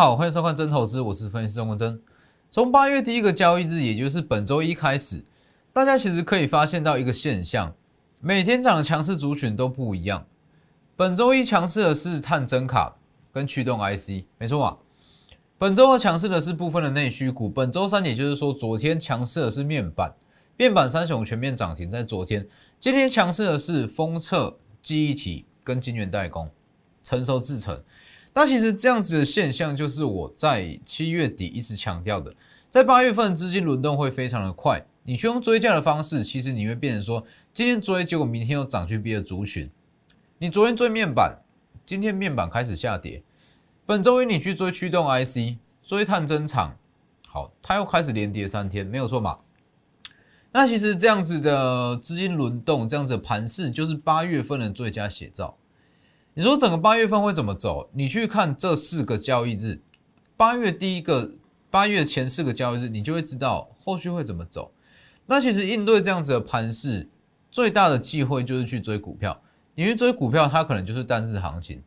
好，欢迎收看真投资，我是分析师钟文真。从八月第一个交易日，也就是本周一开始，大家其实可以发现到一个现象，每天涨的强势族群都不一样。本周一强势的是碳增卡跟驱动 IC，没错吧？本周二强势的是部分的内需股，本周三也就是说昨天强势的是面板，面板三雄全面涨停在昨天，今天强势的是封测、记忆体跟晶圆代工、成熟制程。那其实这样子的现象，就是我在七月底一直强调的，在八月份资金轮动会非常的快。你去用追价的方式，其实你会变成说，今天追，结果明天又涨去别的族群。你昨天追面板，今天面板开始下跌。本周一你去追驱动 IC，追碳增厂，好，它又开始连跌三天，没有错嘛？那其实这样子的资金轮动，这样子的盘势，就是八月份的最佳写照。你说整个八月份会怎么走？你去看这四个交易日，八月第一个，八月前四个交易日，你就会知道后续会怎么走。那其实应对这样子的盘势，最大的忌讳就是去追股票。你去追股票，它可能就是单日行情。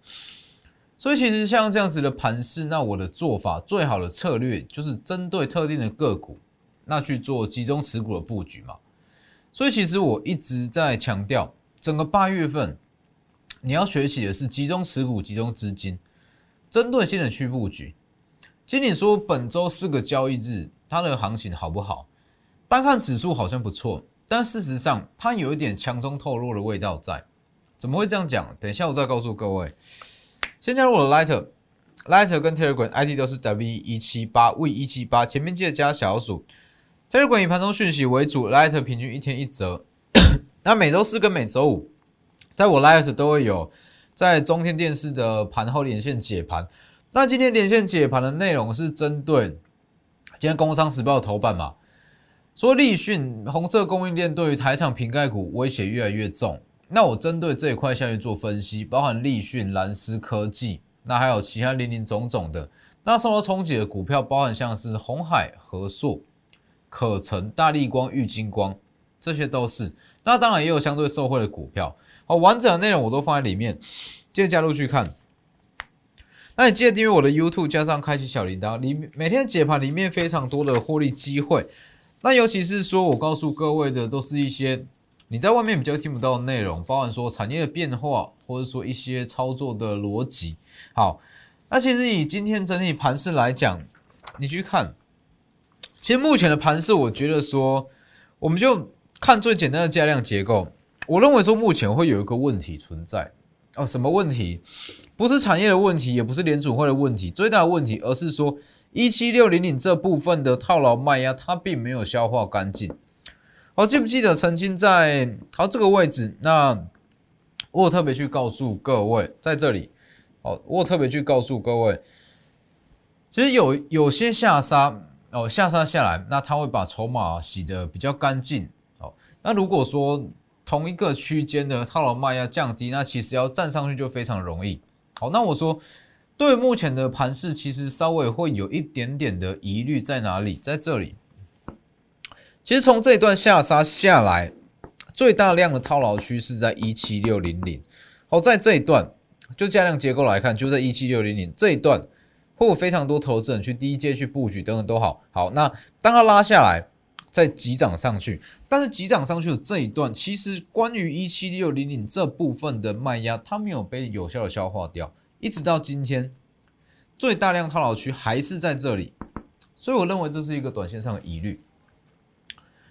所以其实像这样子的盘势，那我的做法最好的策略就是针对特定的个股，那去做集中持股的布局嘛。所以其实我一直在强调，整个八月份。你要学习的是集中持股、集中资金，针对性的去布局。经理说本周四个交易日，它的行情好不好？单看指数好像不错，但事实上它有一点强中透弱的味道在。怎么会这样讲？等一下我再告诉各位。先加入我的 Lighter，Lighter 跟 Telegram ID 都是 W 一七八 V 一七八，前面记得加小数。Telegram 以盘中讯息为主，Lighter 平均一天一折。那每周四跟每周五。在我 Live 都会有在中天电视的盘后连线解盘。那今天连线解盘的内容是针对今天《工商时报》头版嘛，说立讯红色供应链对于台厂瓶盖股威胁越来越重。那我针对这一块下去做分析，包含立讯、蓝思科技，那还有其他零零总总的。那受到冲击的股票，包含像是红海、和硕、可成、大力光、玉金光，这些都是。那当然也有相对受惠的股票。完整的内容我都放在里面，记得加入去看。那你记得订阅我的 YouTube，加上开启小铃铛，里每天解盘里面非常多的获利机会。那尤其是说我告诉各位的，都是一些你在外面比较听不到的内容，包含说产业的变化，或者说一些操作的逻辑。好，那其实以今天整体盘势来讲，你去看，其实目前的盘势，我觉得说，我们就看最简单的价量结构。我认为说目前会有一个问题存在哦，什么问题？不是产业的问题，也不是联储会的问题，最大的问题，而是说一七六零零这部分的套牢卖压，它并没有消化干净。好，记不记得曾经在好这个位置？那我特别去告诉各位，在这里，哦，我特别去告诉各位，其实有有些下杀哦，下杀下来，那它会把筹码洗得比较干净。哦，那如果说同一个区间的套牢卖要降低，那其实要站上去就非常容易。好，那我说对目前的盘势，其实稍微会有一点点的疑虑在哪里？在这里，其实从这一段下杀下来，最大量的套牢区是在一七六零零。好，在这一段就价量结构来看，就在一七六零零这一段，会有非常多投资人去低阶去布局等等都好。好，那当它拉下来。再急涨上去，但是急涨上去的这一段，其实关于一七六零零这部分的卖压，它没有被有效的消化掉，一直到今天，最大量套牢区还是在这里，所以我认为这是一个短线上的疑虑。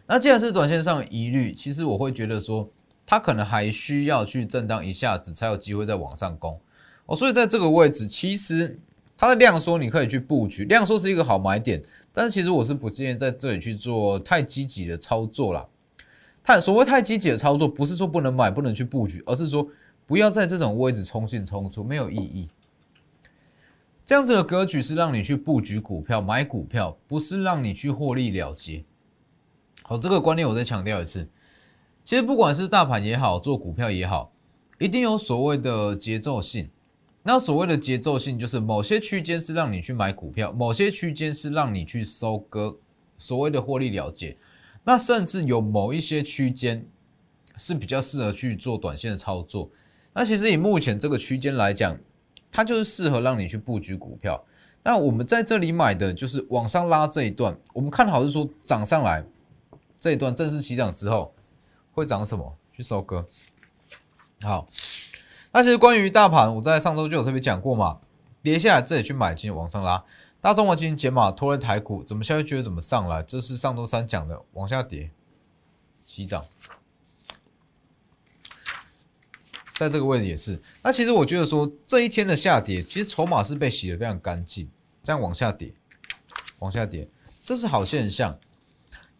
那既然是短线上的疑虑，其实我会觉得说，它可能还需要去震荡一下子，才有机会再往上攻。哦，所以在这个位置，其实。它的量缩你可以去布局，量缩是一个好买点，但是其实我是不建议在这里去做太积极的操作啦。太所谓太积极的操作，不是说不能买、不能去布局，而是说不要在这种位置冲进冲出，没有意义。这样子的格局是让你去布局股票、买股票，不是让你去获利了结。好，这个观念我再强调一次。其实不管是大盘也好，做股票也好，一定有所谓的节奏性。那所谓的节奏性，就是某些区间是让你去买股票，某些区间是让你去收割，所谓的获利了结。那甚至有某一些区间是比较适合去做短线的操作。那其实以目前这个区间来讲，它就是适合让你去布局股票。那我们在这里买的就是往上拉这一段，我们看好是说涨上来这一段正式起涨之后会涨什么？去收割。好，那其实关于大盘，我在上周就有特别讲过嘛，跌下来这里去买进，往上拉。大中华基金解码拖了台股，怎么下去觉得怎么上来？这是上周三讲的，往下跌，起涨。在这个位置也是，那其实我觉得说这一天的下跌，其实筹码是被洗得非常干净，这样往下跌，往下跌，这是好现象。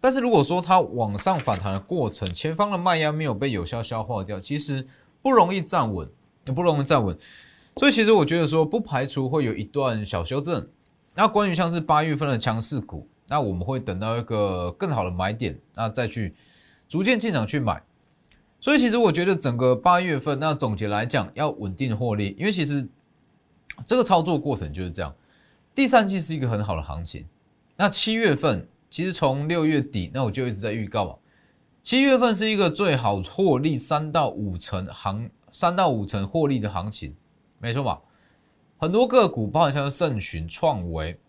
但是如果说它往上反弹的过程，前方的卖压没有被有效消化掉，其实不容易站稳，不容易站稳。所以其实我觉得说，不排除会有一段小修正。那关于像是八月份的强势股，那我们会等到一个更好的买点，那再去逐渐进场去买。所以其实我觉得整个八月份，那总结来讲要稳定获利，因为其实这个操作过程就是这样。第三季是一个很好的行情，那七月份其实从六月底，那我就一直在预告嘛，七月份是一个最好获利三到五成行，三到五成获利的行情，没错吧？很多个股，包含像盛群、创维、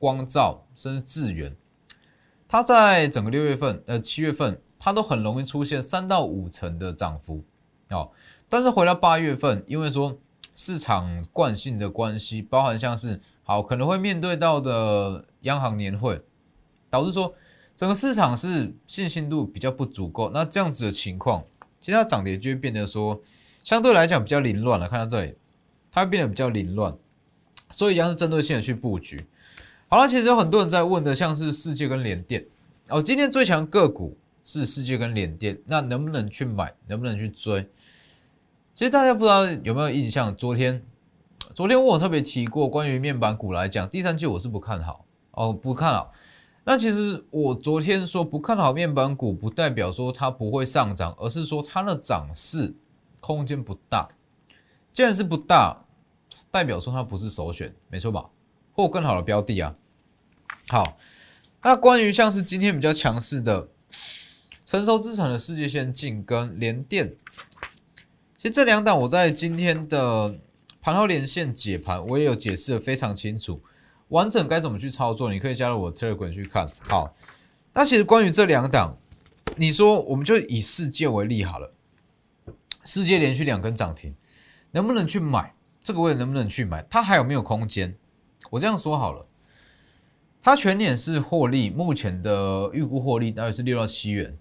光照，甚至智源，它在整个六月份，呃，七月份。它都很容易出现三到五成的涨幅哦，但是回到八月份，因为说市场惯性的关系，包含像是好可能会面对到的央行年会，导致说整个市场是信心度比较不足够，那这样子的情况，其实它涨跌就会变得说相对来讲比较凌乱了。看到这里，它会变得比较凌乱，所以一样是针对性的去布局。好了，其实有很多人在问的，像是世界跟联电哦，今天最强个股。是世界跟联电，那能不能去买？能不能去追？其实大家不知道有没有印象？昨天，昨天我特别提过，关于面板股来讲，第三季我是不看好哦，不看好。那其实我昨天说不看好面板股，不代表说它不会上涨，而是说它的涨势空间不大。既然是不大，代表说它不是首选，没错吧？或更好的标的啊。好，那关于像是今天比较强势的。成熟资产的世界线进跟联电，其实这两档我在今天的盘后连线解盘，我也有解释的非常清楚，完整该怎么去操作，你可以加入我 Telegram 去看。好，那其实关于这两档，你说我们就以世界为例好了，世界连续两根涨停，能不能去买？这个位能不能去买？它还有没有空间？我这样说好了，它全年是获利，目前的预估获利大约是六到七元。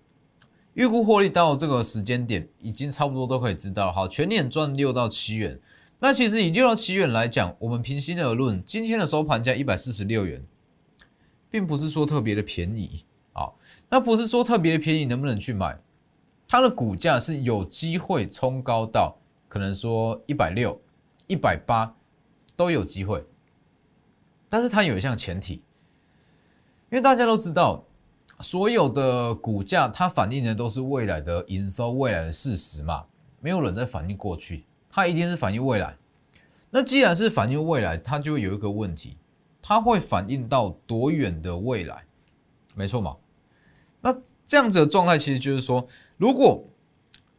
预估获利到这个时间点，已经差不多都可以知道。好，全年赚六到七元。那其实以六到七元来讲，我们平心而论，今天的收盘价一百四十六元，并不是说特别的便宜啊。那不是说特别的便宜，能不能去买？它的股价是有机会冲高到可能说一百六、一百八都有机会。但是它有一项前提，因为大家都知道。所有的股价，它反映的都是未来的营收、未来的事实嘛？没有人在反映过去，它一定是反映未来。那既然是反映未来，它就会有一个问题，它会反映到多远的未来？没错嘛？那这样子的状态，其实就是说，如果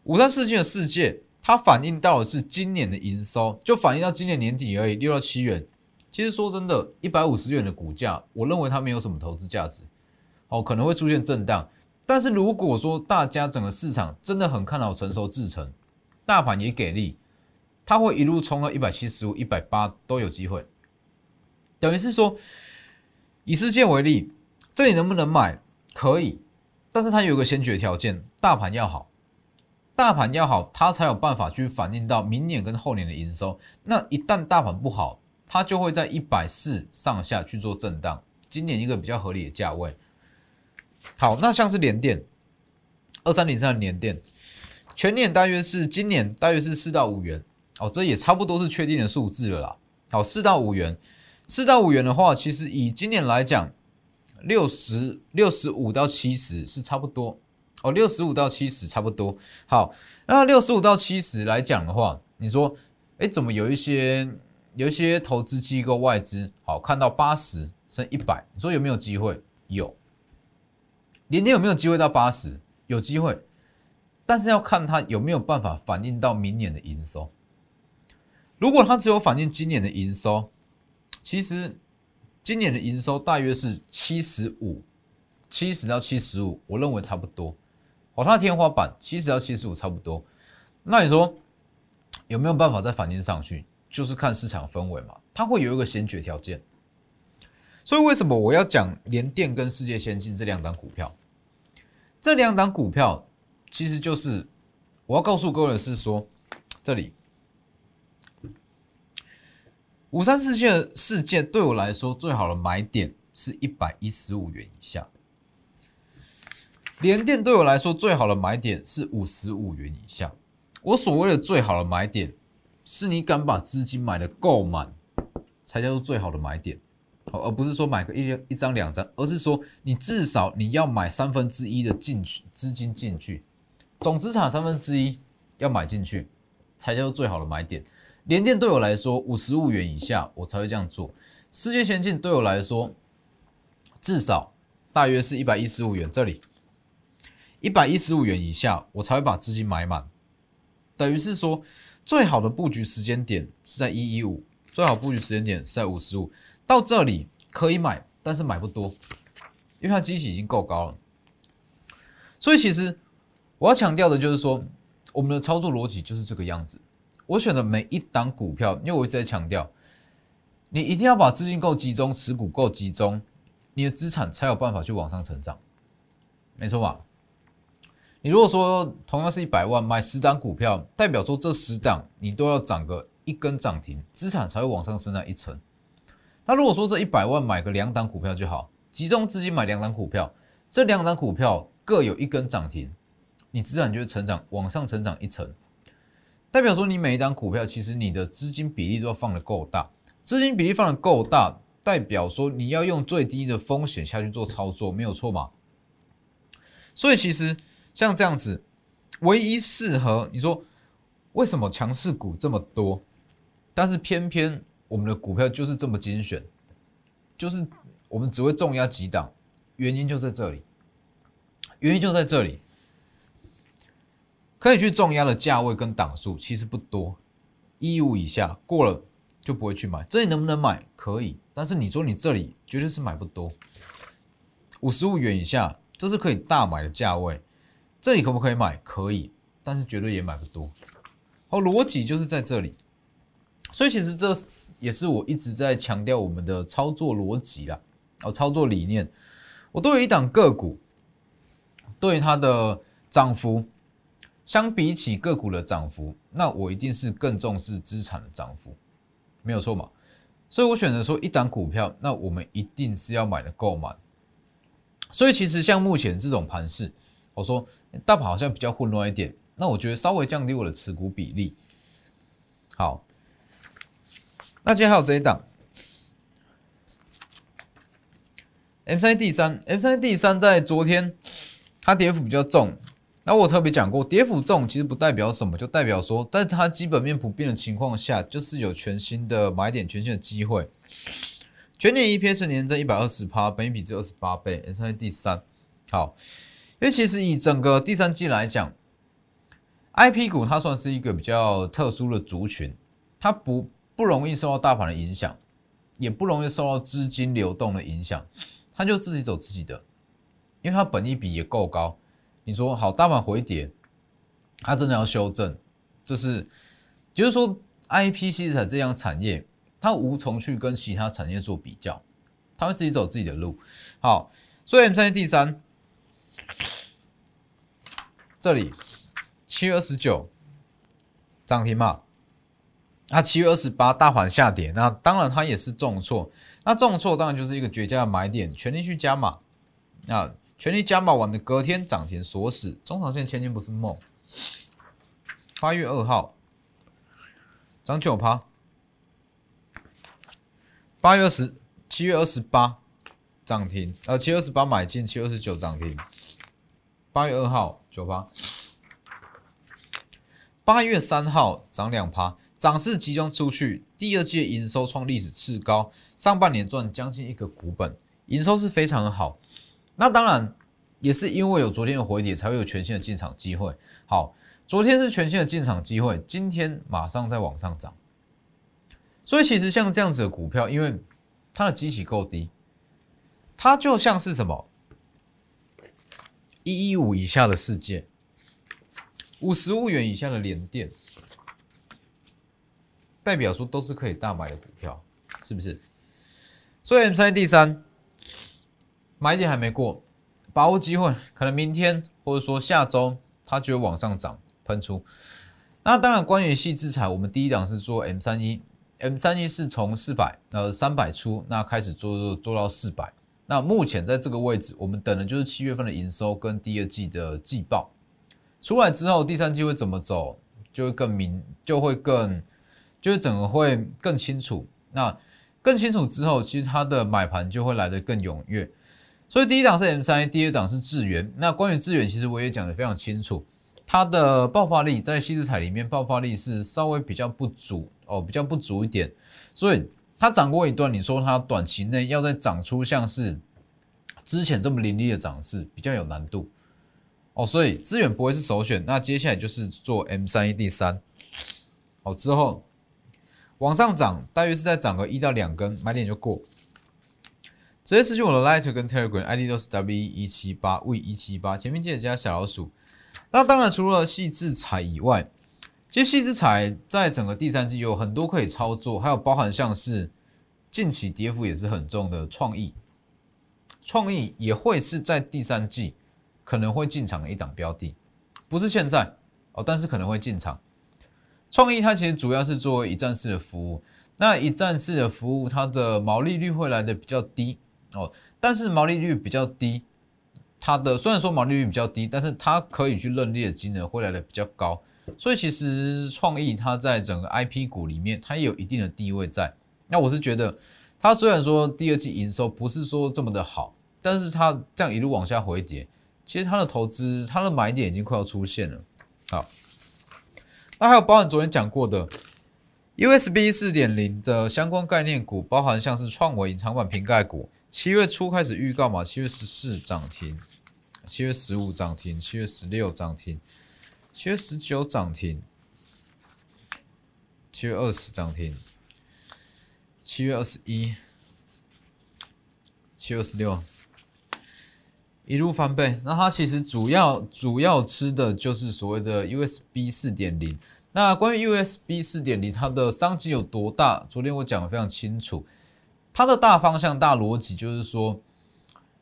五三四七的世界，它反映到的是今年的营收，就反映到今年年底而已，六到七元。其实说真的，一百五十元的股价，我认为它没有什么投资价值。哦，可能会出现震荡，但是如果说大家整个市场真的很看好成熟制程，大盘也给力，它会一路冲到一百七十五、一百八都有机会。等于是说，以世界为例，这里能不能买？可以，但是它有一个先决条件，大盘要好，大盘要好，它才有办法去反映到明年跟后年的营收。那一旦大盘不好，它就会在一百四上下去做震荡。今年一个比较合理的价位。好，那像是联电二三零三的联电，全年大约是今年大约是四到五元哦，这也差不多是确定的数字了啦。好，四到五元，四到五元的话，其实以今年来讲，六十六十五到七十是差不多哦，六十五到七十差不多。好，那六十五到七十来讲的话，你说，哎，怎么有一些有一些投资机构外资好看到八十升一百，你说有没有机会？有。年年有没有机会到八十？有机会，但是要看它有没有办法反映到明年的营收。如果它只有反映今年的营收，其实今年的营收大约是七十五，七十到七十五，我认为差不多。哦，它的天花板七十到七十五差不多。那你说有没有办法再反映上去？就是看市场氛围嘛，它会有一个先决条件。所以为什么我要讲联电跟世界先进这两档股票？这两档股票其实就是我要告诉各位的是说，这里五三事件事件对我来说最好的买点是一百一十五元以下，联电对我来说最好的买点是五十五元以下。我所谓的最好的买点，是你敢把资金买的够满，才叫做最好的买点。而不是说买个一一张两张，而是说你至少你要买三分之一的进去资金进去，总资产三分之一要买进去，才叫做最好的买点。连电对我来说五十五元以下我才会这样做，世界先进对我来说至少大约是一百一十五元这里，一百一十五元以下我才会把资金买满，等于是说最好的布局时间点是在一一五，最好布局时间点是在五十五。到这里可以买，但是买不多，因为它机器已经够高了。所以其实我要强调的就是说，我们的操作逻辑就是这个样子。我选的每一档股票，因为我一直在强调，你一定要把资金够集中，持股够集中，你的资产才有办法去往上成长，没错吧？你如果说同样是一百万买十档股票，代表说这十档你都要涨个一根涨停，资产才会往上增长一层。那如果说这一百万买个两档股票就好，集中资金买两档股票，这两档股票各有一根涨停，你资产就会成长往上成长一层，代表说你每一档股票其实你的资金比例都要放的够大，资金比例放的够大，代表说你要用最低的风险下去做操作，没有错嘛？所以其实像这样子，唯一适合你说为什么强势股这么多，但是偏偏。我们的股票就是这么精选，就是我们只会重压几档，原因就在这里，原因就在这里，可以去重压的价位跟档数其实不多，一五以下过了就不会去买。这里能不能买？可以，但是你说你这里绝对是买不多，五十五元以下这是可以大买的价位，这里可不可以买？可以，但是绝对也买不多。好，逻辑就是在这里，所以其实这。也是我一直在强调我们的操作逻辑啦，哦，操作理念。我对于一档个股，对它的涨幅，相比起个股的涨幅，那我一定是更重视资产的涨幅，没有错嘛。所以我选择说一档股票，那我们一定是要买的够满。所以其实像目前这种盘势，我说大盘好像比较混乱一点，那我觉得稍微降低我的持股比例，好。那今天还有这一档，M 三 D 三，M 三 D 三在昨天它跌幅比较重。那我特别讲过，跌幅重其实不代表什么，就代表说在它基本面不变的情况下，就是有全新的买点、全新的机会。全年 EPS 年增一百二十趴，本益比只有二十八倍。M 三 D 三，好，因为其实以整个第三季来讲，IP 股它算是一个比较特殊的族群，它不。不容易受到大盘的影响，也不容易受到资金流动的影响，它就自己走自己的，因为它本益比也够高。你说好，大盘回跌，它真的要修正，这是就是说，I P C 材这样产业，它无从去跟其他产业做比较，它会自己走自己的路。好，所以 M 三第三，这里七月二十九涨停嘛。那七月二十八大盘下跌，那当然它也是重挫。那重挫当然就是一个绝佳的买点，全力去加码。那全力加码完的隔天涨停锁死，中长线千金不是梦。八月二号涨九趴，八月二十七月二十八涨停，呃七月二十八买进，七月二十九涨停。八月二号九趴，八月三号涨两趴。涨势集中出去，第二季营收创历史次高，上半年赚将近一个股本，营收是非常的好。那当然也是因为有昨天的回跌，才会有全新的进场机会。好，昨天是全新的进场机会，今天马上再往上涨，所以其实像这样子的股票，因为它的基期够低，它就像是什么一一五以下的世界，五十五元以下的联电，代表说都是可以大买的股票，是不是？所以 M 三 D 三买点还没过，把握机会，可能明天或者说下周它就会往上涨喷出。那当然，关于细制裁，我们第一档是做 M 三一。M 三一是从四百呃三百出，那开始做做到四百，那目前在这个位置，我们等的就是七月份的营收跟第二季的季报出来之后，第三季会怎么走，就会更明，就会更，就是整个会更清楚。那更清楚之后，其实它的买盘就会来得更踊跃。所以第一档是 M 三一，第二档是智源。那关于智源，其实我也讲得非常清楚。它的爆发力在西子彩里面，爆发力是稍微比较不足哦，比较不足一点，所以它涨过一段，你说它短期内要再涨出像是之前这么凌厉的涨势，比较有难度哦，所以资源不会是首选。那接下来就是做 M 三一第三，好之后往上涨，大约是在涨个一到两根，买点就过。直接私信我的 Light 跟 Telegram ID 都是 W 一七八 V 一七八，前面记得加小老鼠。那当然，除了细制彩以外，其实细制彩在整个第三季有很多可以操作，还有包含像是近期跌幅也是很重的创意，创意也会是在第三季可能会进场的一档标的，不是现在哦，但是可能会进场。创意它其实主要是作为一站式的服务，那一站式的服务它的毛利率会来的比较低哦，但是毛利率比较低。它的虽然说毛利率比较低，但是它可以去认列的金额会来的比较高，所以其实创意它在整个 IP 股里面，它也有一定的地位在。那我是觉得，它虽然说第二季营收不是说这么的好，但是它这样一路往下回跌，其实它的投资它的买点已经快要出现了。好，那还有包含昨天讲过的 USB 四点零的相关概念股，包含像是创维隐藏版瓶盖股，七月初开始预告嘛，七月十四涨停。七月十五涨停，七月十六涨停，七月十九涨停，七月二十涨停，七月二十一，七月二十六，一路翻倍。那它其实主要主要吃的就是所谓的 USB 四点零。那关于 USB 四点零，它的商机有多大？昨天我讲的非常清楚，它的大方向、大逻辑就是说。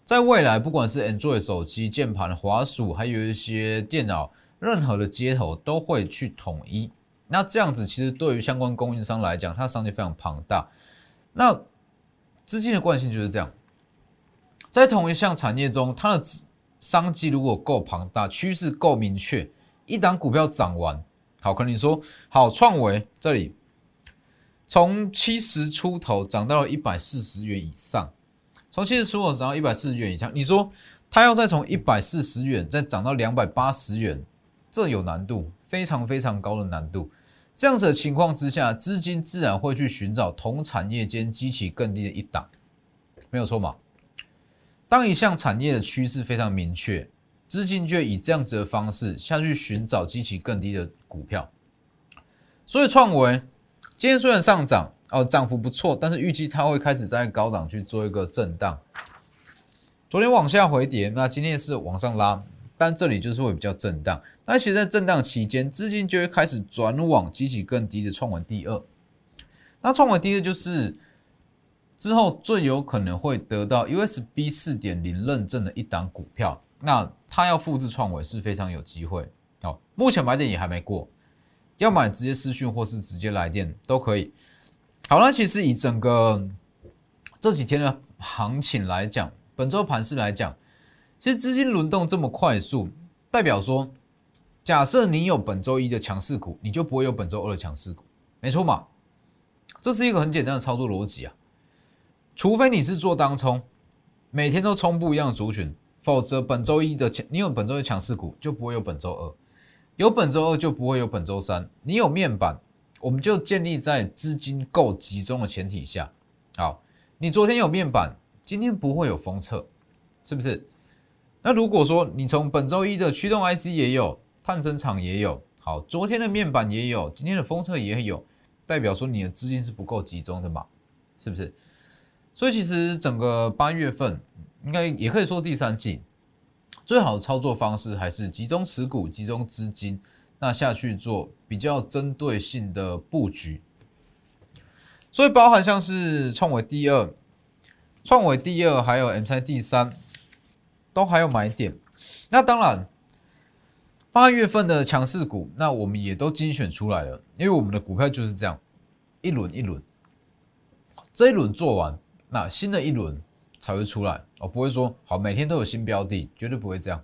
在未来，不管是 Android 手机、键盘、滑鼠，还有一些电脑，任何的接头都会去统一。那这样子，其实对于相关供应商来讲，它的商机非常庞大。那资金的惯性就是这样，在同一项产业中，它的商机如果够庞大，趋势够明确，一档股票涨完，好，可能你说好，创维这里从七十出头涨到了一百四十元以上。从七十出头涨到一百四十元以上，你说它要再从一百四十元再涨到两百八十元，这有难度，非常非常高的难度。这样子的情况之下，资金自然会去寻找同产业间激起更低的一档，没有错嘛？当一项产业的趋势非常明确，资金就以这样子的方式下去寻找激起更低的股票。所以创维今天虽然上涨。哦，涨幅不错，但是预计它会开始在高档去做一个震荡。昨天往下回跌，那今天是往上拉，但这里就是会比较震荡。那其实，在震荡期间，资金就会开始转往激起更低的创稳第二。那创稳第二就是之后最有可能会得到 USB 四点零认证的一档股票。那它要复制创维是非常有机会。哦，目前买点也还没过，要买直接私讯或是直接来电都可以。好了，其实以整个这几天的行情来讲，本周盘势来讲，其实资金轮动这么快速，代表说，假设你有本周一的强势股，你就不会有本周二的强势股，没错嘛？这是一个很简单的操作逻辑啊。除非你是做当冲，每天都冲不一样的族群，否则本周一的强，你有本周一强势股，就不会有本周二，有本周二就不会有本周三，你有面板。我们就建立在资金够集中的前提下，好，你昨天有面板，今天不会有封测，是不是？那如果说你从本周一的驱动 IC 也有，探针厂也有，好，昨天的面板也有，今天的封测也有，代表说你的资金是不够集中的嘛，是不是？所以其实整个八月份，应该也可以说第三季，最好的操作方式还是集中持股、集中资金，那下去做比较针对性的布局。所以包含像是创维第二、创维第二，还有 M 三第三，都还有买点。那当然。八月份的强势股，那我们也都精选出来了，因为我们的股票就是这样，一轮一轮，这一轮做完，那新的一轮才会出来哦，不会说好每天都有新标的，绝对不会这样。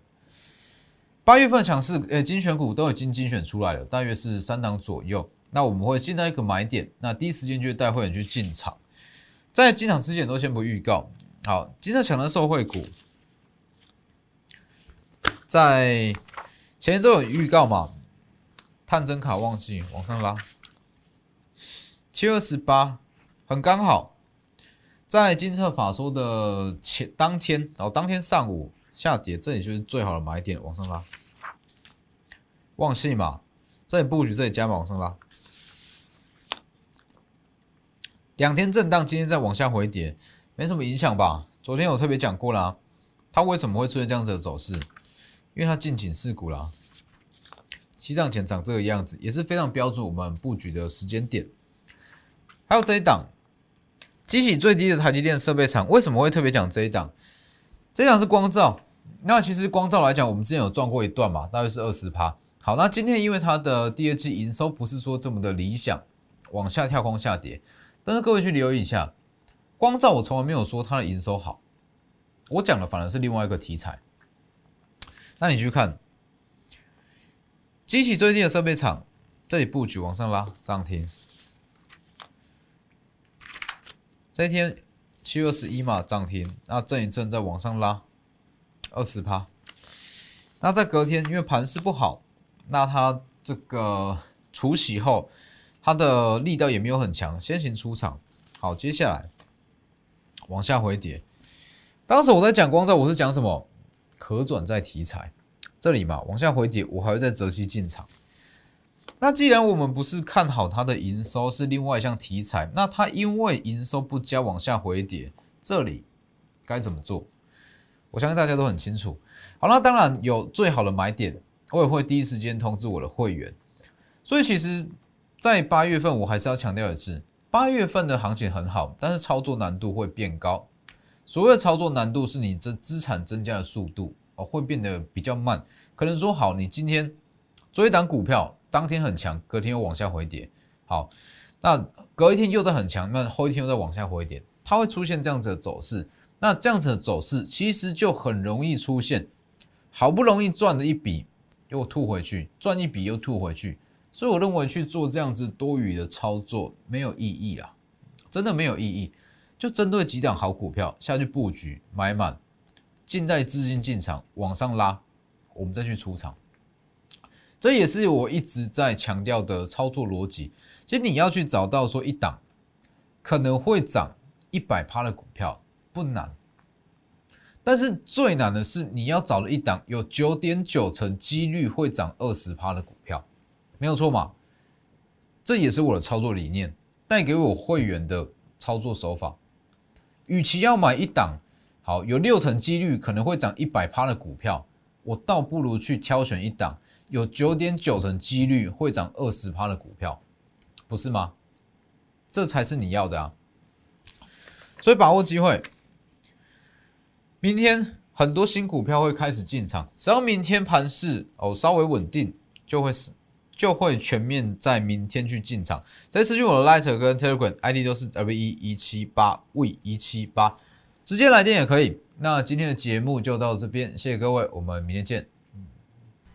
八月份强势呃精选股都已经精选出来了，大约是三档左右，那我们会进到一个买点，那第一时间就带会员去进场，在进场之前都先不预告。好，今天抢的受惠股，在。前一周有预告嘛？探针卡忘记往上拉，七月二十八很刚好，在金策法说的前当天，然后当天上午下跌，这里就是最好的买点，往上拉。旺系嘛，这里布局，这里加码往上拉。两天震荡，今天再往下回跌，没什么影响吧？昨天我特别讲过了，它为什么会出现这样子的走势？因为它进警示股啦，西藏前长这个样子，也是非常标准我们布局的时间点。还有这一档，机器最低的台积电设备厂，为什么会特别讲这一档？这一档是光照，那其实光照来讲，我们之前有赚过一段嘛，大约是二十趴。好，那今天因为它的第二季营收不是说这么的理想，往下跳空下跌，但是各位去留意一下，光照我从来没有说它的营收好，我讲的反而是另外一个题材。那你去看，机器最低的设备厂，这里布局往上拉涨停。这一天七月二十一嘛涨停，那震一震再往上拉二十趴。那在隔天因为盘势不好，那它这个除洗后，它的力道也没有很强，先行出场。好，接下来往下回跌。当时我在讲光照，我是讲什么？可转债题材，这里嘛往下回跌，我还会再择期进场。那既然我们不是看好它的营收是另外一项题材，那它因为营收不佳往下回跌，这里该怎么做？我相信大家都很清楚。好，那当然有最好的买点，我也会第一时间通知我的会员。所以其实，在八月份我还是要强调一次，八月份的行情很好，但是操作难度会变高。所谓的操作难度是你这资产增加的速度哦，会变得比较慢。可能说好，你今天做一档股票，当天很强，隔天又往下回跌。好，那隔一天又在很强，那后一天又在往下回跌，它会出现这样子的走势。那这样子的走势其实就很容易出现，好不容易赚了一笔又吐回去，赚一笔又吐回去。所以我认为去做这样子多余的操作没有意义啊，真的没有意义。就针对几档好股票下去布局，买满，静待资金进场往上拉，我们再去出场。这也是我一直在强调的操作逻辑。其实你要去找到说一档可能会涨一百趴的股票不难，但是最难的是你要找了一档有九点九成几率会涨二十趴的股票，没有错嘛？这也是我的操作理念，带给我会员的操作手法。与其要买一档好有六成几率可能会涨一百趴的股票，我倒不如去挑选一档有九点九成几率会涨二十趴的股票，不是吗？这才是你要的啊！所以把握机会，明天很多新股票会开始进场，只要明天盘势哦稍微稳定，就会是。就会全面在明天去进场。在私讯我的 Lighter 跟 Telegram ID 都是 W 一一七八 V 一七八，直接来电也可以。那今天的节目就到这边，谢谢各位，我们明天见。